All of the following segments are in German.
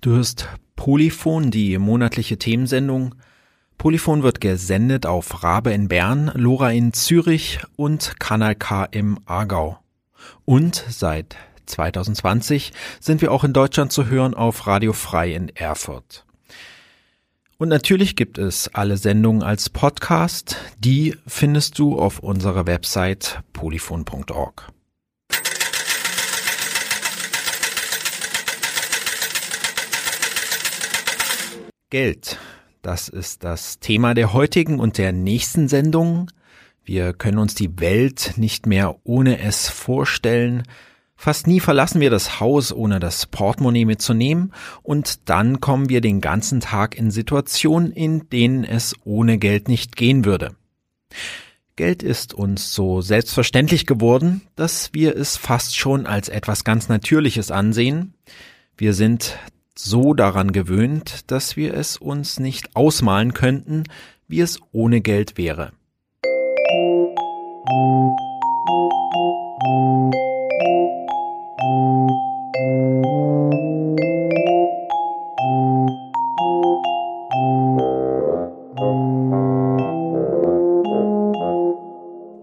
Du hörst Polyphon, die monatliche Themensendung. Polyphon wird gesendet auf Rabe in Bern, Lora in Zürich und Kanal K im Aargau. Und seit 2020 sind wir auch in Deutschland zu hören auf Radio Frei in Erfurt. Und natürlich gibt es alle Sendungen als Podcast. Die findest du auf unserer Website polyphon.org. Geld. Das ist das Thema der heutigen und der nächsten Sendung. Wir können uns die Welt nicht mehr ohne es vorstellen. Fast nie verlassen wir das Haus, ohne das Portemonnaie mitzunehmen, und dann kommen wir den ganzen Tag in Situationen, in denen es ohne Geld nicht gehen würde. Geld ist uns so selbstverständlich geworden, dass wir es fast schon als etwas ganz Natürliches ansehen. Wir sind so daran gewöhnt, dass wir es uns nicht ausmalen könnten, wie es ohne Geld wäre.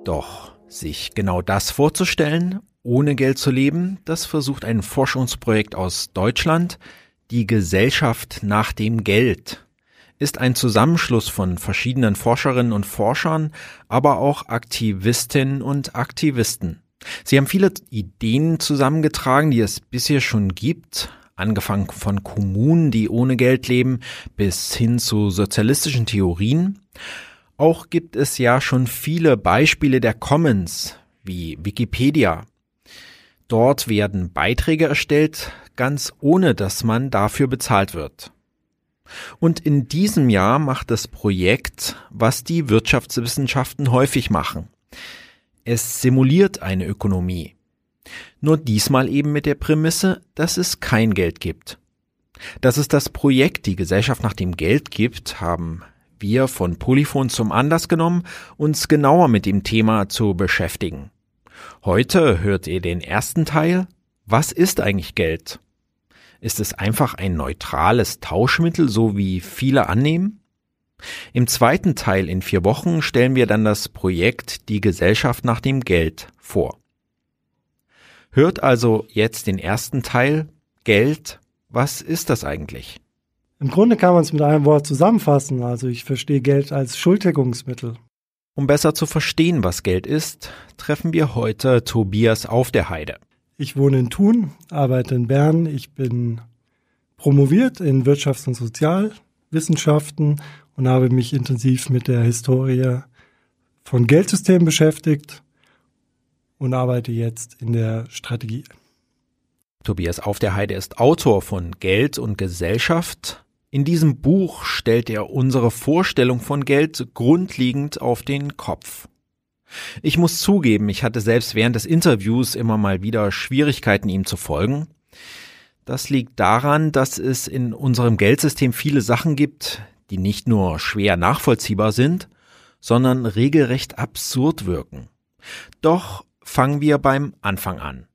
Doch sich genau das vorzustellen, ohne Geld zu leben, das versucht ein Forschungsprojekt aus Deutschland, die Gesellschaft nach dem Geld ist ein Zusammenschluss von verschiedenen Forscherinnen und Forschern, aber auch Aktivistinnen und Aktivisten. Sie haben viele Ideen zusammengetragen, die es bisher schon gibt, angefangen von Kommunen, die ohne Geld leben, bis hin zu sozialistischen Theorien. Auch gibt es ja schon viele Beispiele der Commons, wie Wikipedia. Dort werden Beiträge erstellt, ganz ohne dass man dafür bezahlt wird. Und in diesem Jahr macht das Projekt, was die Wirtschaftswissenschaften häufig machen. Es simuliert eine Ökonomie. Nur diesmal eben mit der Prämisse, dass es kein Geld gibt. Dass es das Projekt Die Gesellschaft nach dem Geld gibt, haben wir von Polyphon zum Anlass genommen, uns genauer mit dem Thema zu beschäftigen. Heute hört ihr den ersten Teil. Was ist eigentlich Geld? Ist es einfach ein neutrales Tauschmittel, so wie viele annehmen? Im zweiten Teil in vier Wochen stellen wir dann das Projekt Die Gesellschaft nach dem Geld vor. Hört also jetzt den ersten Teil Geld. Was ist das eigentlich? Im Grunde kann man es mit einem Wort zusammenfassen. Also ich verstehe Geld als Schulddeckungsmittel. Um besser zu verstehen, was Geld ist, treffen wir heute Tobias auf der Heide. Ich wohne in Thun, arbeite in Bern. Ich bin promoviert in Wirtschafts- und Sozialwissenschaften und habe mich intensiv mit der Historie von Geldsystemen beschäftigt und arbeite jetzt in der Strategie. Tobias Auf der Heide ist Autor von Geld und Gesellschaft. In diesem Buch stellt er unsere Vorstellung von Geld grundlegend auf den Kopf. Ich muss zugeben, ich hatte selbst während des Interviews immer mal wieder Schwierigkeiten, ihm zu folgen. Das liegt daran, dass es in unserem Geldsystem viele Sachen gibt, die nicht nur schwer nachvollziehbar sind, sondern regelrecht absurd wirken. Doch fangen wir beim Anfang an.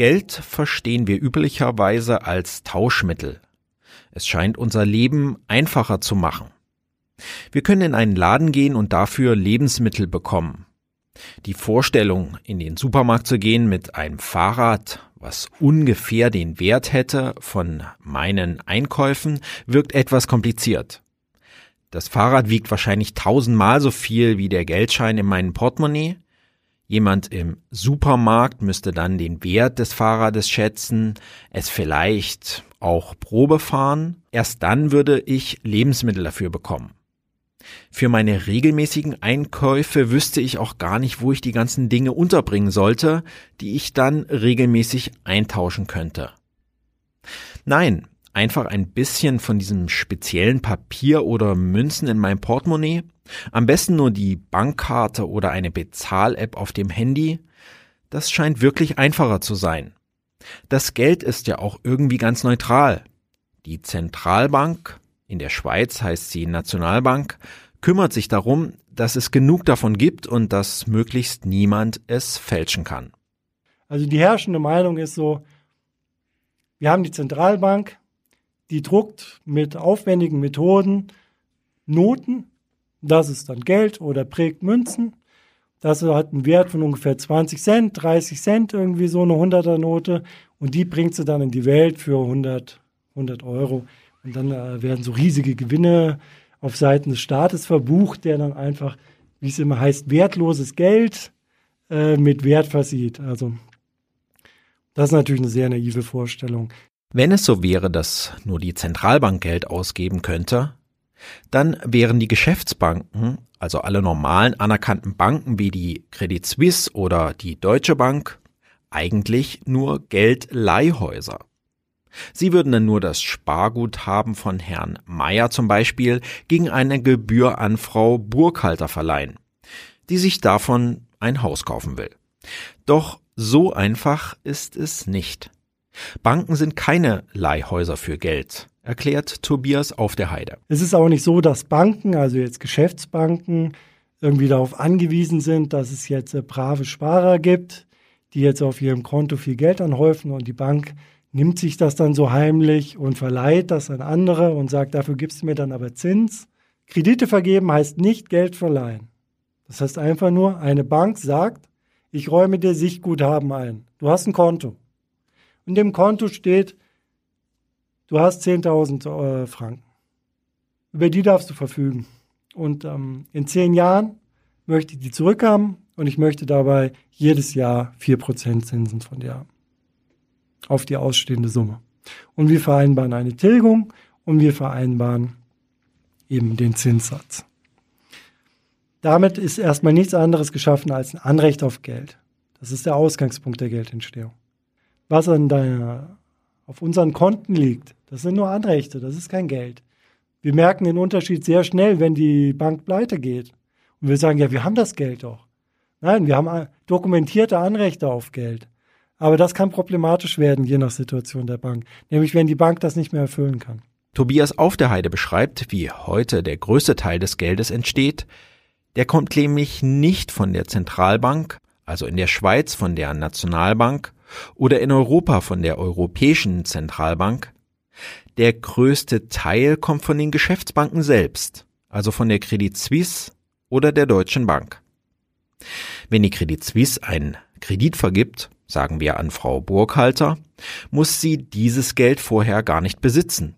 Geld verstehen wir üblicherweise als Tauschmittel. Es scheint unser Leben einfacher zu machen. Wir können in einen Laden gehen und dafür Lebensmittel bekommen. Die Vorstellung, in den Supermarkt zu gehen mit einem Fahrrad, was ungefähr den Wert hätte von meinen Einkäufen, wirkt etwas kompliziert. Das Fahrrad wiegt wahrscheinlich tausendmal so viel wie der Geldschein in meinem Portemonnaie. Jemand im Supermarkt müsste dann den Wert des Fahrrades schätzen, es vielleicht auch Probe fahren. Erst dann würde ich Lebensmittel dafür bekommen. Für meine regelmäßigen Einkäufe wüsste ich auch gar nicht, wo ich die ganzen Dinge unterbringen sollte, die ich dann regelmäßig eintauschen könnte. Nein, einfach ein bisschen von diesem speziellen Papier oder Münzen in meinem Portemonnaie, am besten nur die Bankkarte oder eine Bezahl-App auf dem Handy, das scheint wirklich einfacher zu sein. Das Geld ist ja auch irgendwie ganz neutral. Die Zentralbank, in der Schweiz heißt sie Nationalbank, kümmert sich darum, dass es genug davon gibt und dass möglichst niemand es fälschen kann. Also die herrschende Meinung ist so, wir haben die Zentralbank, die druckt mit aufwendigen Methoden Noten, das ist dann Geld oder prägt Münzen. Das hat einen Wert von ungefähr 20 Cent, 30 Cent, irgendwie so eine 100er Note. Und die bringt sie dann in die Welt für 100, 100 Euro. Und dann äh, werden so riesige Gewinne auf Seiten des Staates verbucht, der dann einfach, wie es immer heißt, wertloses Geld äh, mit Wert versieht. Also das ist natürlich eine sehr naive Vorstellung. Wenn es so wäre, dass nur die Zentralbank Geld ausgeben könnte, dann wären die Geschäftsbanken, also alle normalen anerkannten Banken wie die Credit Suisse oder die Deutsche Bank, eigentlich nur Geldleihhäuser. Sie würden dann nur das Sparguthaben von Herrn Meyer zum Beispiel gegen eine Gebühr an Frau Burkhalter verleihen, die sich davon ein Haus kaufen will. Doch so einfach ist es nicht. Banken sind keine Leihhäuser für Geld, erklärt Tobias auf der Heide. Es ist auch nicht so, dass Banken, also jetzt Geschäftsbanken, irgendwie darauf angewiesen sind, dass es jetzt äh, brave Sparer gibt, die jetzt auf ihrem Konto viel Geld anhäufen und die Bank nimmt sich das dann so heimlich und verleiht das an andere und sagt, dafür gibst du mir dann aber Zins. Kredite vergeben heißt nicht Geld verleihen. Das heißt einfach nur, eine Bank sagt, ich räume dir Sichtguthaben ein. Du hast ein Konto. In dem Konto steht, du hast 10.000 äh, Franken. Über die darfst du verfügen. Und ähm, in zehn Jahren möchte ich die zurückhaben und ich möchte dabei jedes Jahr 4% Zinsen von dir haben auf die ausstehende Summe. Und wir vereinbaren eine Tilgung und wir vereinbaren eben den Zinssatz. Damit ist erstmal nichts anderes geschaffen als ein Anrecht auf Geld. Das ist der Ausgangspunkt der Geldentstehung. Was an deiner, auf unseren Konten liegt, das sind nur Anrechte, das ist kein Geld. Wir merken den Unterschied sehr schnell, wenn die Bank pleite geht. Und wir sagen, ja, wir haben das Geld doch. Nein, wir haben dokumentierte Anrechte auf Geld. Aber das kann problematisch werden, je nach Situation der Bank. Nämlich, wenn die Bank das nicht mehr erfüllen kann. Tobias auf der Heide beschreibt, wie heute der größte Teil des Geldes entsteht. Der kommt nämlich nicht von der Zentralbank, also in der Schweiz von der Nationalbank oder in Europa von der Europäischen Zentralbank. Der größte Teil kommt von den Geschäftsbanken selbst, also von der Credit Suisse oder der Deutschen Bank. Wenn die Credit Suisse einen Kredit vergibt, sagen wir an Frau Burghalter, muss sie dieses Geld vorher gar nicht besitzen.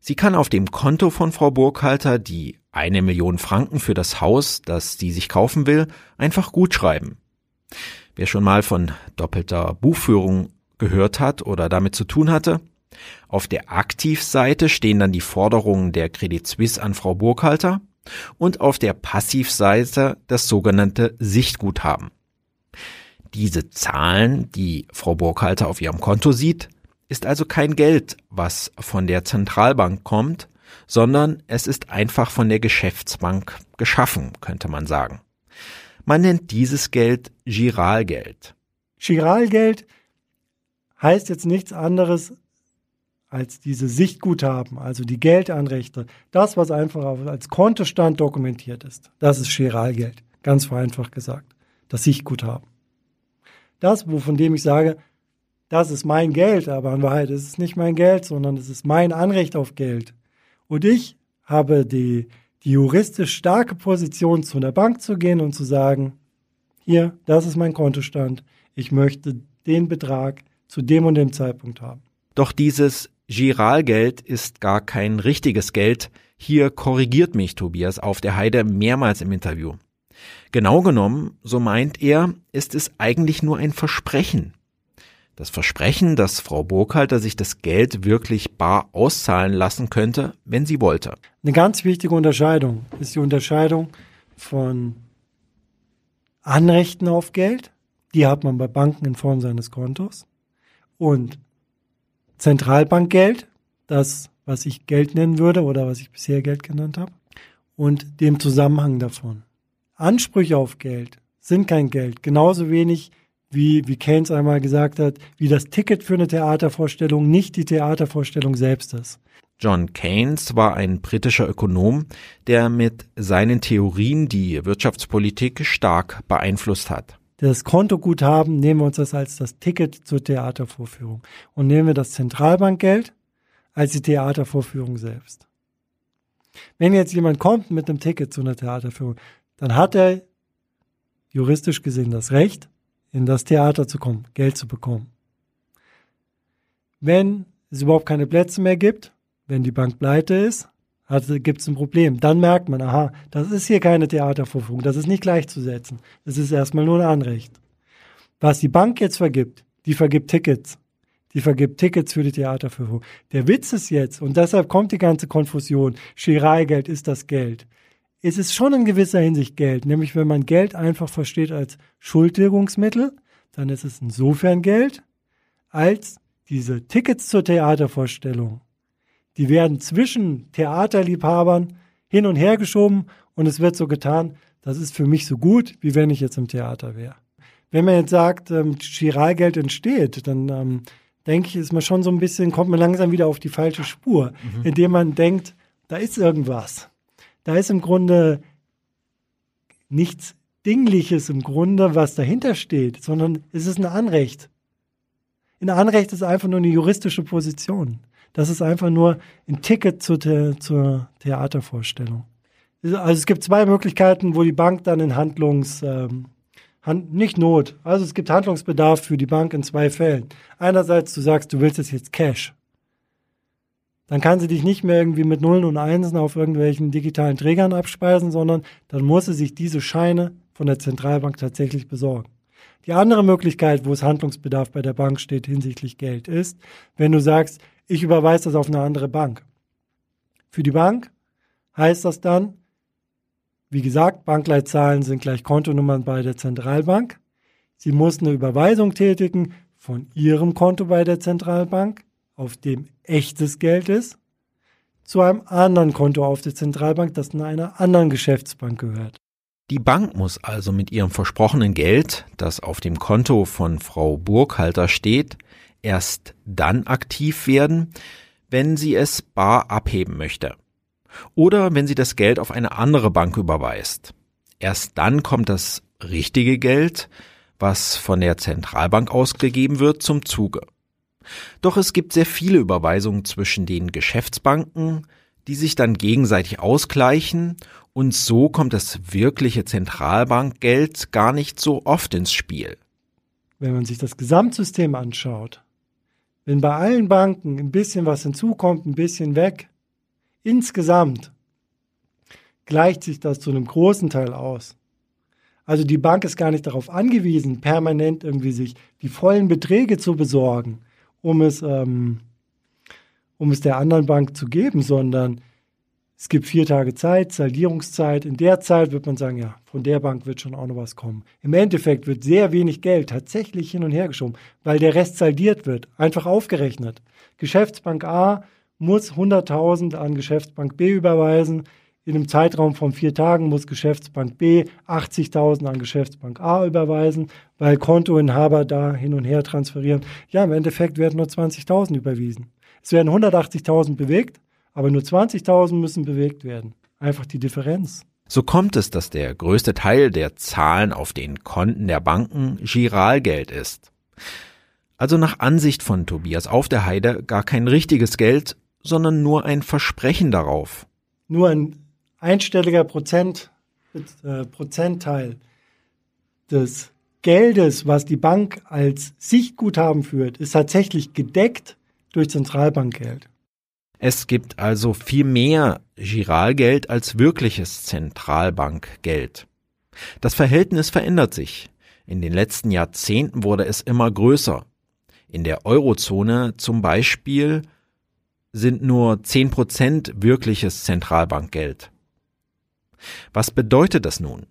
Sie kann auf dem Konto von Frau Burghalter die eine Million Franken für das Haus, das sie sich kaufen will, einfach gut schreiben. Wer schon mal von doppelter Buchführung gehört hat oder damit zu tun hatte, auf der Aktivseite stehen dann die Forderungen der Credit Suisse an Frau Burghalter und auf der Passivseite das sogenannte Sichtguthaben. Diese Zahlen, die Frau Burkhalter auf ihrem Konto sieht, ist also kein Geld, was von der Zentralbank kommt, sondern es ist einfach von der Geschäftsbank geschaffen, könnte man sagen. Man nennt dieses Geld Giralgeld. Giralgeld heißt jetzt nichts anderes als diese Sichtguthaben, also die Geldanrechte. Das, was einfach als Kontostand dokumentiert ist, das ist Giralgeld. Ganz vereinfacht gesagt. Das Sichtguthaben das, von dem ich sage, das ist mein Geld, aber in Wahrheit ist es nicht mein Geld, sondern es ist mein Anrecht auf Geld. Und ich habe die, die juristisch starke Position, zu einer Bank zu gehen und zu sagen, hier, das ist mein Kontostand, ich möchte den Betrag zu dem und dem Zeitpunkt haben. Doch dieses Giralgeld ist gar kein richtiges Geld. Hier korrigiert mich Tobias auf der Heide mehrmals im Interview. Genau genommen, so meint er, ist es eigentlich nur ein Versprechen. Das Versprechen, dass Frau Burkhalter sich das Geld wirklich bar auszahlen lassen könnte, wenn sie wollte. Eine ganz wichtige Unterscheidung ist die Unterscheidung von Anrechten auf Geld, die hat man bei Banken in Form seines Kontos, und Zentralbankgeld, das, was ich Geld nennen würde oder was ich bisher Geld genannt habe, und dem Zusammenhang davon. Ansprüche auf Geld sind kein Geld, genauso wenig wie, wie Keynes einmal gesagt hat, wie das Ticket für eine Theatervorstellung nicht die Theatervorstellung selbst ist. John Keynes war ein britischer Ökonom, der mit seinen Theorien die Wirtschaftspolitik stark beeinflusst hat. Das Kontoguthaben nehmen wir uns das als das Ticket zur Theatervorführung und nehmen wir das Zentralbankgeld als die Theatervorführung selbst. Wenn jetzt jemand kommt mit einem Ticket zu einer Theaterführung, dann hat er juristisch gesehen das Recht, in das Theater zu kommen, Geld zu bekommen. Wenn es überhaupt keine Plätze mehr gibt, wenn die Bank pleite ist, gibt es ein Problem. Dann merkt man, aha, das ist hier keine Theatervorführung, das ist nicht gleichzusetzen. Das ist erstmal nur ein Anrecht. Was die Bank jetzt vergibt, die vergibt Tickets. Die vergibt Tickets für die Theaterführung. Der Witz ist jetzt, und deshalb kommt die ganze Konfusion, Chiralgeld ist das Geld. Es ist schon in gewisser Hinsicht Geld, nämlich wenn man Geld einfach versteht als Schuldtilgungsmittel, dann ist es insofern Geld, als diese Tickets zur Theatervorstellung die werden zwischen Theaterliebhabern hin und her geschoben und es wird so getan, das ist für mich so gut, wie wenn ich jetzt im Theater wäre. Wenn man jetzt sagt, ähm, Chiralgeld entsteht, dann ähm, denke ich, ist man schon so ein bisschen, kommt man langsam wieder auf die falsche Spur, mhm. indem man denkt, da ist irgendwas. Da ist im Grunde nichts Dingliches im Grunde, was dahinter steht, sondern es ist ein Anrecht. Ein Anrecht ist einfach nur eine juristische Position. Das ist einfach nur ein Ticket zur, The zur Theatervorstellung. Also es gibt zwei Möglichkeiten, wo die Bank dann in Handlungs, ähm, Hand, nicht Not, also es gibt Handlungsbedarf für die Bank in zwei Fällen. Einerseits, du sagst, du willst jetzt Cash. Dann kann sie dich nicht mehr irgendwie mit Nullen und Einsen auf irgendwelchen digitalen Trägern abspeisen, sondern dann muss sie sich diese Scheine von der Zentralbank tatsächlich besorgen. Die andere Möglichkeit, wo es Handlungsbedarf bei der Bank steht hinsichtlich Geld, ist, wenn du sagst, ich überweise das auf eine andere Bank. Für die Bank heißt das dann, wie gesagt, Bankleitzahlen sind gleich Kontonummern bei der Zentralbank. Sie muss eine Überweisung tätigen von ihrem Konto bei der Zentralbank, auf dem echtes Geld ist, zu einem anderen Konto auf der Zentralbank, das einer anderen Geschäftsbank gehört. Die Bank muss also mit ihrem versprochenen Geld, das auf dem Konto von Frau Burghalter steht, erst dann aktiv werden, wenn sie es bar abheben möchte. Oder wenn sie das Geld auf eine andere Bank überweist. Erst dann kommt das richtige Geld, was von der Zentralbank ausgegeben wird, zum Zuge. Doch es gibt sehr viele Überweisungen zwischen den Geschäftsbanken, die sich dann gegenseitig ausgleichen und so kommt das wirkliche Zentralbankgeld gar nicht so oft ins Spiel. Wenn man sich das Gesamtsystem anschaut, wenn bei allen Banken ein bisschen was hinzukommt, ein bisschen weg, insgesamt gleicht sich das zu einem großen Teil aus. Also die Bank ist gar nicht darauf angewiesen, permanent irgendwie sich die vollen Beträge zu besorgen, um es, ähm, um es der anderen Bank zu geben, sondern es gibt vier Tage Zeit, Saldierungszeit. In der Zeit wird man sagen, ja, von der Bank wird schon auch noch was kommen. Im Endeffekt wird sehr wenig Geld tatsächlich hin und her geschoben, weil der Rest saldiert wird, einfach aufgerechnet. Geschäftsbank A muss 100.000 an Geschäftsbank B überweisen. In einem Zeitraum von vier Tagen muss Geschäftsbank B 80.000 an Geschäftsbank A überweisen, weil Kontoinhaber da hin und her transferieren. Ja, im Endeffekt werden nur 20.000 überwiesen. Es werden 180.000 bewegt, aber nur 20.000 müssen bewegt werden. Einfach die Differenz. So kommt es, dass der größte Teil der Zahlen auf den Konten der Banken Giralgeld ist. Also nach Ansicht von Tobias auf der Heide gar kein richtiges Geld, sondern nur ein Versprechen darauf. Nur ein einstelliger Prozent, äh, Prozentteil des Geldes, was die Bank als Sichtguthaben führt, ist tatsächlich gedeckt durch Zentralbankgeld. Es gibt also viel mehr Giralgeld als wirkliches Zentralbankgeld. Das Verhältnis verändert sich. In den letzten Jahrzehnten wurde es immer größer. In der Eurozone zum Beispiel sind nur zehn Prozent wirkliches Zentralbankgeld. Was bedeutet das nun?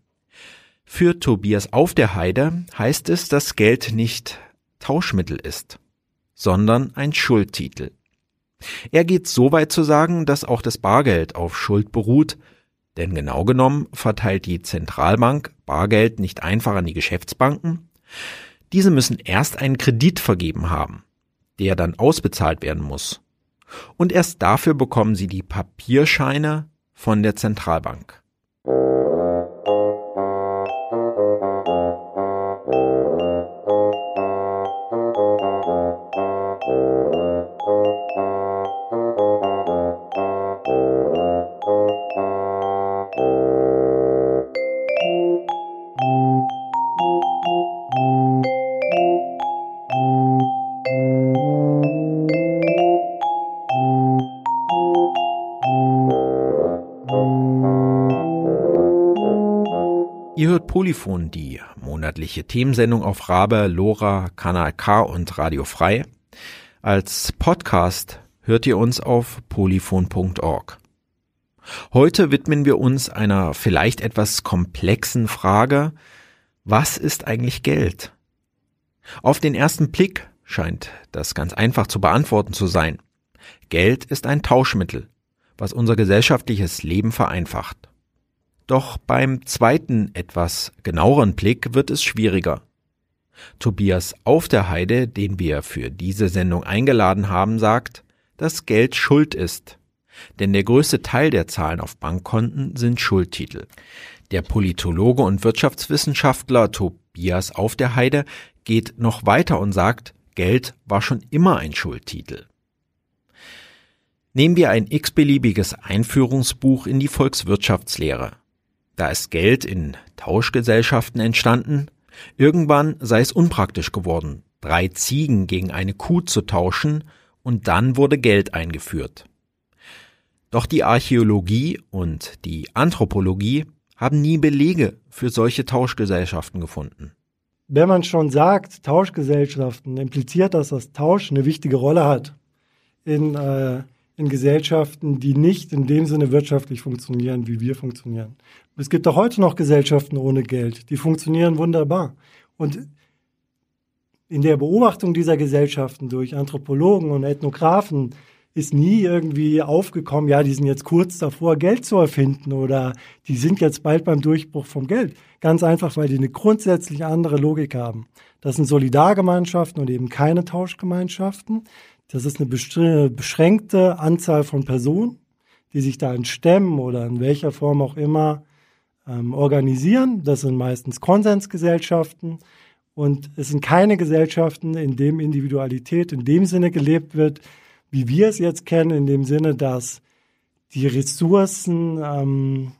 Für Tobias auf der Heide heißt es, dass Geld nicht Tauschmittel ist. sondern ein Schuldtitel. Er geht so weit zu sagen, dass auch das Bargeld auf Schuld beruht, denn genau genommen verteilt die Zentralbank Bargeld nicht einfach an die Geschäftsbanken. Diese müssen erst einen Kredit vergeben haben, der dann ausbezahlt werden muss. Und erst dafür bekommen sie die Papierscheine von der Zentralbank. Thank you. Polyphon, die monatliche Themensendung auf Rabe, Lora, Kanal K und Radio Frei. Als Podcast hört ihr uns auf polyphon.org. Heute widmen wir uns einer vielleicht etwas komplexen Frage, was ist eigentlich Geld? Auf den ersten Blick scheint das ganz einfach zu beantworten zu sein. Geld ist ein Tauschmittel, was unser gesellschaftliches Leben vereinfacht. Doch beim zweiten, etwas genaueren Blick wird es schwieriger. Tobias Auf der Heide, den wir für diese Sendung eingeladen haben, sagt, dass Geld Schuld ist. Denn der größte Teil der Zahlen auf Bankkonten sind Schuldtitel. Der Politologe und Wirtschaftswissenschaftler Tobias Auf der Heide geht noch weiter und sagt, Geld war schon immer ein Schuldtitel. Nehmen wir ein x-beliebiges Einführungsbuch in die Volkswirtschaftslehre. Da ist Geld in Tauschgesellschaften entstanden. Irgendwann sei es unpraktisch geworden, drei Ziegen gegen eine Kuh zu tauschen, und dann wurde Geld eingeführt. Doch die Archäologie und die Anthropologie haben nie Belege für solche Tauschgesellschaften gefunden. Wenn man schon sagt, Tauschgesellschaften, impliziert das, dass Tausch eine wichtige Rolle hat in, äh, in Gesellschaften, die nicht in dem Sinne wirtschaftlich funktionieren, wie wir funktionieren. Es gibt auch heute noch Gesellschaften ohne Geld, die funktionieren wunderbar. Und in der Beobachtung dieser Gesellschaften durch Anthropologen und Ethnographen ist nie irgendwie aufgekommen, ja, die sind jetzt kurz davor, Geld zu erfinden oder die sind jetzt bald beim Durchbruch vom Geld. Ganz einfach, weil die eine grundsätzlich andere Logik haben. Das sind Solidargemeinschaften und eben keine Tauschgemeinschaften. Das ist eine beschränkte Anzahl von Personen, die sich da in Stämmen oder in welcher Form auch immer ähm, organisieren. Das sind meistens Konsensgesellschaften. Und es sind keine Gesellschaften, in dem Individualität in dem Sinne gelebt wird, wie wir es jetzt kennen, in dem Sinne, dass die Ressourcen ähm,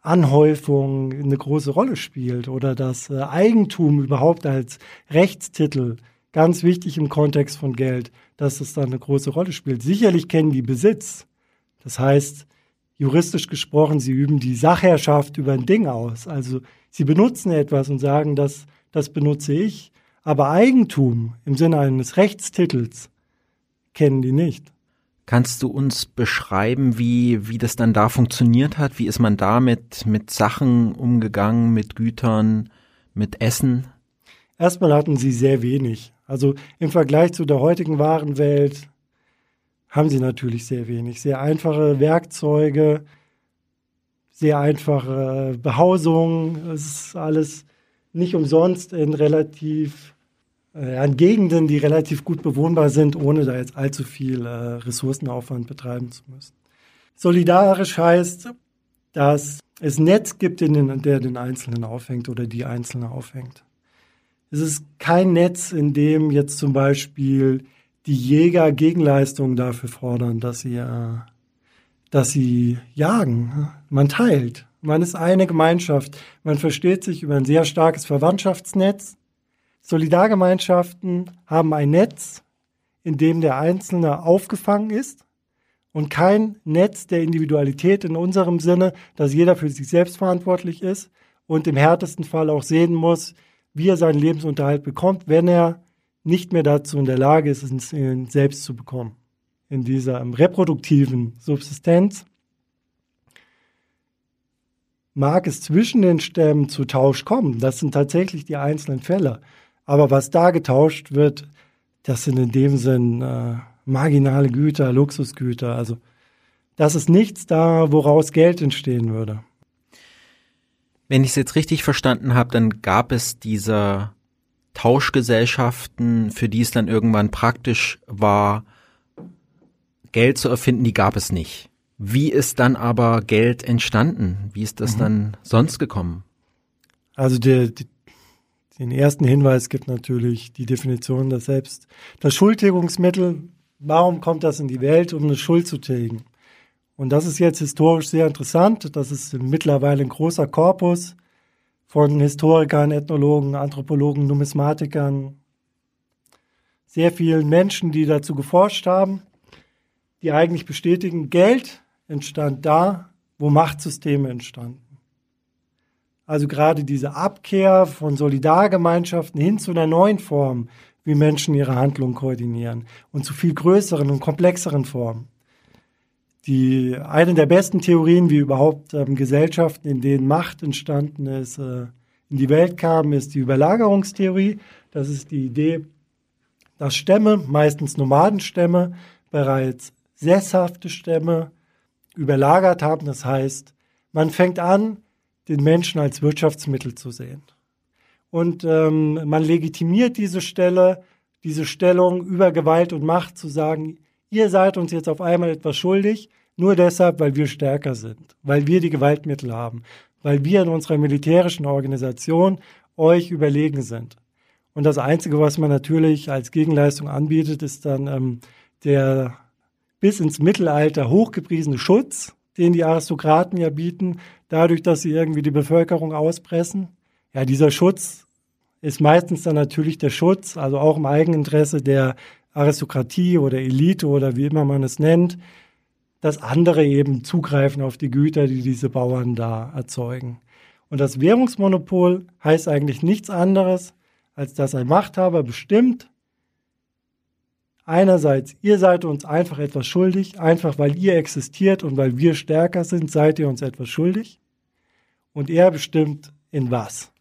Anhäufung eine große Rolle spielt oder dass äh, Eigentum überhaupt als Rechtstitel ganz wichtig im Kontext von Geld, dass es da eine große Rolle spielt. Sicherlich kennen die Besitz. Das heißt, juristisch gesprochen, sie üben die Sachherrschaft über ein Ding aus. Also sie benutzen etwas und sagen, das, das benutze ich. Aber Eigentum im Sinne eines Rechtstitels kennen die nicht. Kannst du uns beschreiben, wie, wie das dann da funktioniert hat? Wie ist man da mit, mit Sachen umgegangen, mit Gütern, mit Essen? Erstmal hatten sie sehr wenig. Also im Vergleich zu der heutigen Warenwelt haben sie natürlich sehr wenig. Sehr einfache Werkzeuge, sehr einfache Behausung. Es ist alles nicht umsonst in relativ äh, an Gegenden, die relativ gut bewohnbar sind, ohne da jetzt allzu viel äh, Ressourcenaufwand betreiben zu müssen. Solidarisch heißt, dass es Netz gibt, in den, der den Einzelnen aufhängt oder die Einzelne aufhängt. Es ist kein Netz, in dem jetzt zum Beispiel die Jäger Gegenleistungen dafür fordern, dass sie, äh, dass sie jagen. Man teilt. Man ist eine Gemeinschaft. Man versteht sich über ein sehr starkes Verwandtschaftsnetz. Solidargemeinschaften haben ein Netz, in dem der Einzelne aufgefangen ist und kein Netz der Individualität in unserem Sinne, dass jeder für sich selbst verantwortlich ist und im härtesten Fall auch sehen muss, wie er seinen Lebensunterhalt bekommt, wenn er nicht mehr dazu in der Lage ist, es selbst zu bekommen. In dieser reproduktiven Subsistenz mag es zwischen den Stämmen zu Tausch kommen. Das sind tatsächlich die einzelnen Fälle. Aber was da getauscht wird, das sind in dem Sinn äh, marginale Güter, Luxusgüter. Also das ist nichts da, woraus Geld entstehen würde. Wenn ich es jetzt richtig verstanden habe, dann gab es diese Tauschgesellschaften, für die es dann irgendwann praktisch war, Geld zu erfinden, die gab es nicht. Wie ist dann aber Geld entstanden? Wie ist das mhm. dann sonst gekommen? Also der, die, den ersten Hinweis gibt natürlich die Definition dass selbst. Das Schuldtilgungsmittel, warum kommt das in die Welt, um eine Schuld zu tilgen? Und das ist jetzt historisch sehr interessant. Das ist mittlerweile ein großer Korpus von Historikern, Ethnologen, Anthropologen, Numismatikern, sehr vielen Menschen, die dazu geforscht haben, die eigentlich bestätigen, Geld entstand da, wo Machtsysteme entstanden. Also gerade diese Abkehr von Solidargemeinschaften hin zu einer neuen Form, wie Menschen ihre Handlungen koordinieren und zu viel größeren und komplexeren Formen. Die, eine der besten Theorien, wie überhaupt ähm, Gesellschaften, in denen Macht entstanden ist, äh, in die Welt kam, ist die Überlagerungstheorie. Das ist die Idee, dass Stämme, meistens Nomadenstämme, bereits sesshafte Stämme überlagert haben. Das heißt, man fängt an, den Menschen als Wirtschaftsmittel zu sehen. Und ähm, man legitimiert diese Stelle, diese Stellung über Gewalt und Macht zu sagen, ihr seid uns jetzt auf einmal etwas schuldig, nur deshalb, weil wir stärker sind, weil wir die Gewaltmittel haben, weil wir in unserer militärischen Organisation euch überlegen sind. Und das Einzige, was man natürlich als Gegenleistung anbietet, ist dann ähm, der bis ins Mittelalter hochgepriesene Schutz, den die Aristokraten ja bieten, dadurch, dass sie irgendwie die Bevölkerung auspressen. Ja, dieser Schutz ist meistens dann natürlich der Schutz, also auch im Eigeninteresse der Aristokratie oder Elite oder wie immer man es nennt, dass andere eben zugreifen auf die Güter, die diese Bauern da erzeugen. Und das Währungsmonopol heißt eigentlich nichts anderes, als dass ein Machthaber bestimmt, einerseits, ihr seid uns einfach etwas schuldig, einfach weil ihr existiert und weil wir stärker sind, seid ihr uns etwas schuldig. Und er bestimmt in was.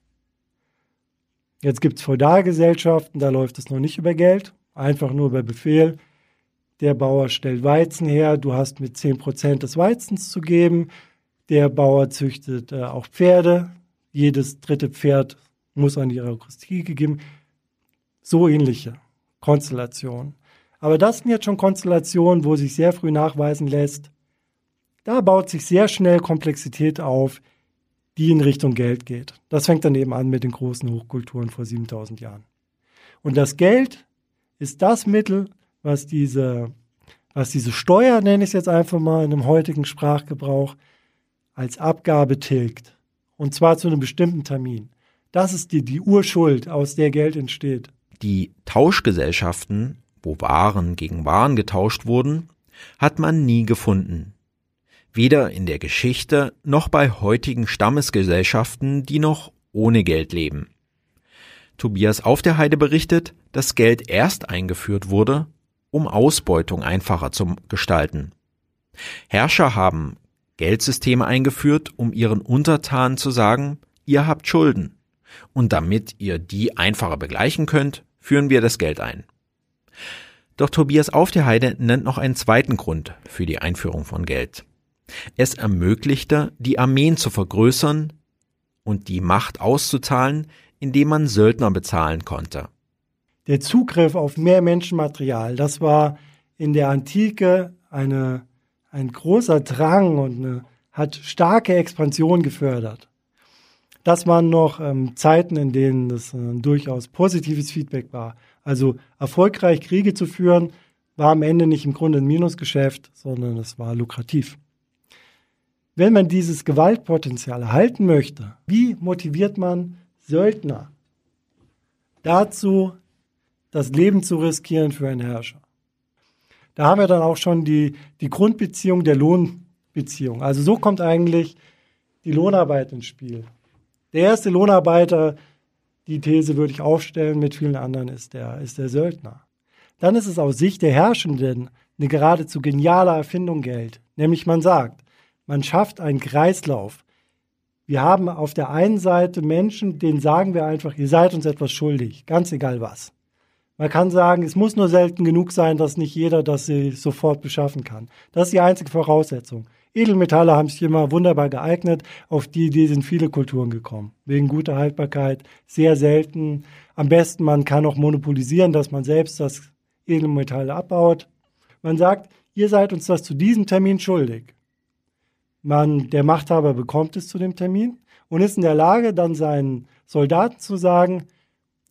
Jetzt gibt es Feudalgesellschaften, da läuft es noch nicht über Geld, einfach nur über Befehl. Der Bauer stellt Weizen her, du hast mit 10% des Weizens zu geben. Der Bauer züchtet äh, auch Pferde. Jedes dritte Pferd muss an die Eucharistie gegeben. So ähnliche Konstellationen. Aber das sind jetzt schon Konstellationen, wo sich sehr früh nachweisen lässt, da baut sich sehr schnell Komplexität auf, die in Richtung Geld geht. Das fängt dann eben an mit den großen Hochkulturen vor 7000 Jahren. Und das Geld ist das Mittel, was diese, was diese Steuer, nenne ich es jetzt einfach mal in einem heutigen Sprachgebrauch, als Abgabe tilgt. Und zwar zu einem bestimmten Termin. Das ist die, die Urschuld, aus der Geld entsteht. Die Tauschgesellschaften wo Waren gegen Waren getauscht wurden, hat man nie gefunden. Weder in der Geschichte noch bei heutigen Stammesgesellschaften, die noch ohne Geld leben. Tobias auf der Heide berichtet, dass Geld erst eingeführt wurde, um Ausbeutung einfacher zu gestalten. Herrscher haben Geldsysteme eingeführt, um ihren Untertanen zu sagen, ihr habt Schulden. Und damit ihr die einfacher begleichen könnt, führen wir das Geld ein. Doch Tobias auf der Heide nennt noch einen zweiten Grund für die Einführung von Geld. Es ermöglichte, die Armeen zu vergrößern und die Macht auszuzahlen, indem man Söldner bezahlen konnte. Der Zugriff auf mehr Menschenmaterial, das war in der Antike eine, ein großer Drang und eine, hat starke Expansion gefördert. Das waren noch ähm, Zeiten, in denen das äh, durchaus positives Feedback war. Also erfolgreich Kriege zu führen, war am Ende nicht im Grunde ein Minusgeschäft, sondern es war lukrativ. Wenn man dieses Gewaltpotenzial erhalten möchte, wie motiviert man Söldner dazu, das Leben zu riskieren für einen Herrscher? Da haben wir dann auch schon die, die Grundbeziehung der Lohnbeziehung. Also so kommt eigentlich die Lohnarbeit ins Spiel. Der erste Lohnarbeiter die These würde ich aufstellen, mit vielen anderen ist der, ist der Söldner. Dann ist es aus Sicht der Herrschenden eine geradezu geniale Erfindung Geld. Nämlich man sagt, man schafft einen Kreislauf. Wir haben auf der einen Seite Menschen, denen sagen wir einfach, ihr seid uns etwas schuldig, ganz egal was. Man kann sagen, es muss nur selten genug sein, dass nicht jeder das sofort beschaffen kann. Das ist die einzige Voraussetzung. Edelmetalle haben sich immer wunderbar geeignet. Auf die Idee sind viele Kulturen gekommen. Wegen guter Haltbarkeit, sehr selten. Am besten, man kann auch monopolisieren, dass man selbst das Edelmetall abbaut. Man sagt, ihr seid uns das zu diesem Termin schuldig. Man, der Machthaber bekommt es zu dem Termin und ist in der Lage, dann seinen Soldaten zu sagen,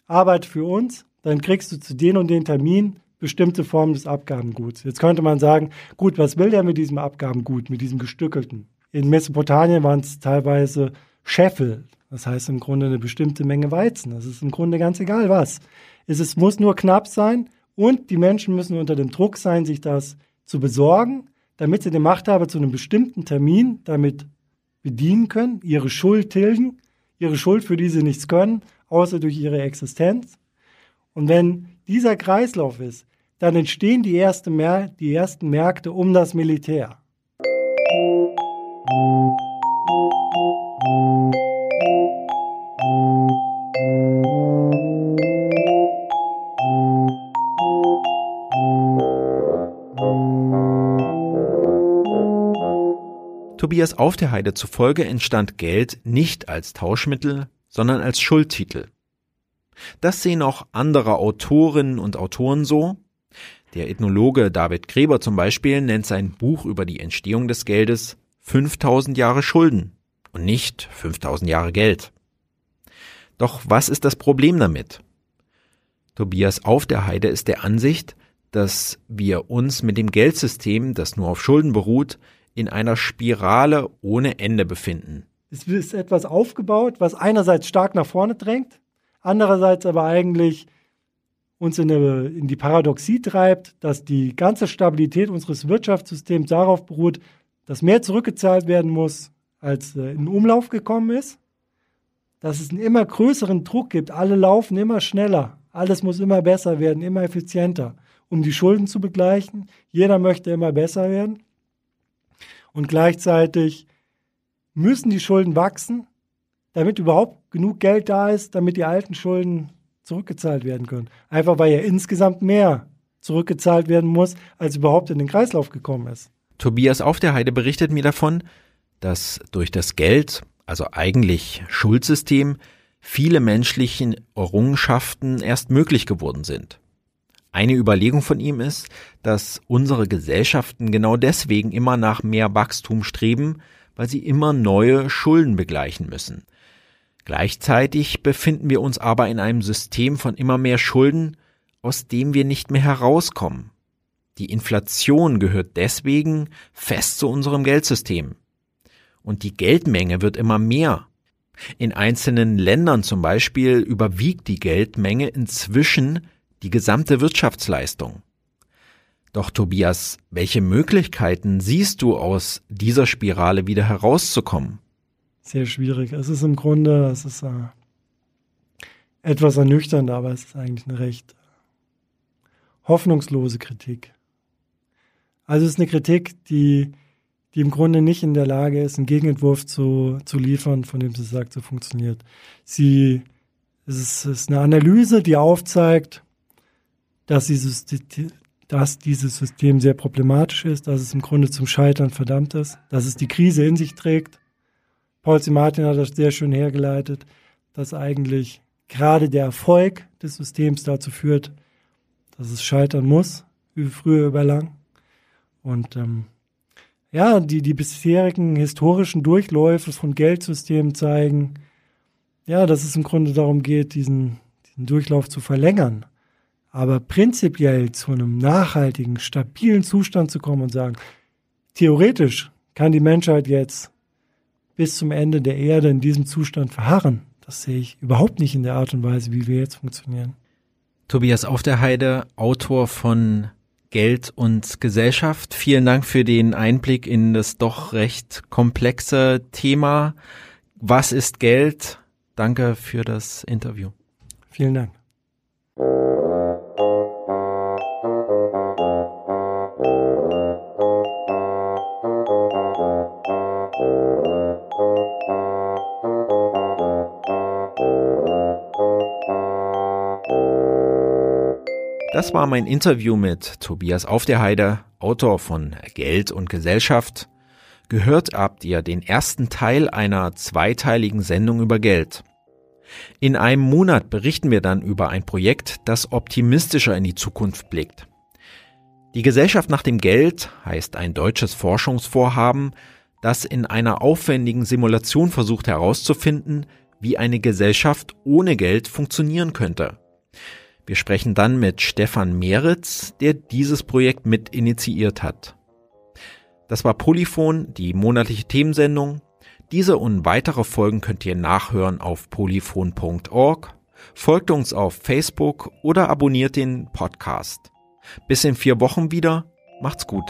arbeit für uns, dann kriegst du zu den und den Termin bestimmte Formen des Abgabenguts. Jetzt könnte man sagen, gut, was will der mit diesem Abgabengut, mit diesem gestückelten? In Mesopotamien waren es teilweise Scheffel, das heißt im Grunde eine bestimmte Menge Weizen. Das ist im Grunde ganz egal was. Es, es muss nur knapp sein und die Menschen müssen unter dem Druck sein, sich das zu besorgen, damit sie den Machthaber zu einem bestimmten Termin damit bedienen können, ihre Schuld tilgen, ihre Schuld, für die sie nichts können, außer durch ihre Existenz. Und wenn dieser Kreislauf ist, dann entstehen die, erste Mer die ersten Märkte um das Militär. Tobias Auf der Heide zufolge entstand Geld nicht als Tauschmittel, sondern als Schuldtitel. Das sehen auch andere Autorinnen und Autoren so. Der Ethnologe David Gräber zum Beispiel nennt sein Buch über die Entstehung des Geldes 5000 Jahre Schulden und nicht 5000 Jahre Geld. Doch was ist das Problem damit? Tobias Auf der Heide ist der Ansicht, dass wir uns mit dem Geldsystem, das nur auf Schulden beruht, in einer Spirale ohne Ende befinden. Es ist etwas aufgebaut, was einerseits stark nach vorne drängt, andererseits aber eigentlich uns in, eine, in die Paradoxie treibt, dass die ganze Stabilität unseres Wirtschaftssystems darauf beruht, dass mehr zurückgezahlt werden muss, als äh, in Umlauf gekommen ist, dass es einen immer größeren Druck gibt, alle laufen immer schneller, alles muss immer besser werden, immer effizienter, um die Schulden zu begleichen. Jeder möchte immer besser werden. Und gleichzeitig müssen die Schulden wachsen, damit überhaupt genug Geld da ist, damit die alten Schulden zurückgezahlt werden können. Einfach weil ja insgesamt mehr zurückgezahlt werden muss, als überhaupt in den Kreislauf gekommen ist. Tobias Auf der Heide berichtet mir davon, dass durch das Geld, also eigentlich Schuldsystem, viele menschlichen Errungenschaften erst möglich geworden sind. Eine Überlegung von ihm ist, dass unsere Gesellschaften genau deswegen immer nach mehr Wachstum streben, weil sie immer neue Schulden begleichen müssen. Gleichzeitig befinden wir uns aber in einem System von immer mehr Schulden, aus dem wir nicht mehr herauskommen. Die Inflation gehört deswegen fest zu unserem Geldsystem. Und die Geldmenge wird immer mehr. In einzelnen Ländern zum Beispiel überwiegt die Geldmenge inzwischen die gesamte Wirtschaftsleistung. Doch Tobias, welche Möglichkeiten siehst du aus dieser Spirale wieder herauszukommen? sehr schwierig. Es ist im Grunde, es ist äh, etwas ernüchternd, aber es ist eigentlich eine recht hoffnungslose Kritik. Also es ist eine Kritik, die, die im Grunde nicht in der Lage ist, einen Gegenentwurf zu, zu liefern, von dem sie sagt, so funktioniert. Sie, es ist, es ist eine Analyse, die aufzeigt, dass dieses, dass dieses System sehr problematisch ist, dass es im Grunde zum Scheitern verdammt ist, dass es die Krise in sich trägt Paul C. Martin hat das sehr schön hergeleitet, dass eigentlich gerade der Erfolg des Systems dazu führt, dass es scheitern muss, wie früher über lang. Und ähm, ja, die, die bisherigen historischen Durchläufe von Geldsystemen zeigen, ja, dass es im Grunde darum geht, diesen, diesen Durchlauf zu verlängern. Aber prinzipiell zu einem nachhaltigen, stabilen Zustand zu kommen und sagen, theoretisch kann die Menschheit jetzt bis zum Ende der Erde in diesem Zustand verharren. Das sehe ich überhaupt nicht in der Art und Weise, wie wir jetzt funktionieren. Tobias Auf der Heide, Autor von Geld und Gesellschaft. Vielen Dank für den Einblick in das doch recht komplexe Thema. Was ist Geld? Danke für das Interview. Vielen Dank. Das war mein Interview mit Tobias Auf der Heide, Autor von Geld und Gesellschaft. Gehört habt ihr den ersten Teil einer zweiteiligen Sendung über Geld. In einem Monat berichten wir dann über ein Projekt, das optimistischer in die Zukunft blickt. Die Gesellschaft nach dem Geld heißt ein deutsches Forschungsvorhaben, das in einer aufwendigen Simulation versucht herauszufinden, wie eine Gesellschaft ohne Geld funktionieren könnte. Wir sprechen dann mit Stefan Meritz, der dieses Projekt mit initiiert hat. Das war Polyphon, die monatliche Themensendung. Diese und weitere Folgen könnt ihr nachhören auf polyphon.org. Folgt uns auf Facebook oder abonniert den Podcast. Bis in vier Wochen wieder. Macht's gut.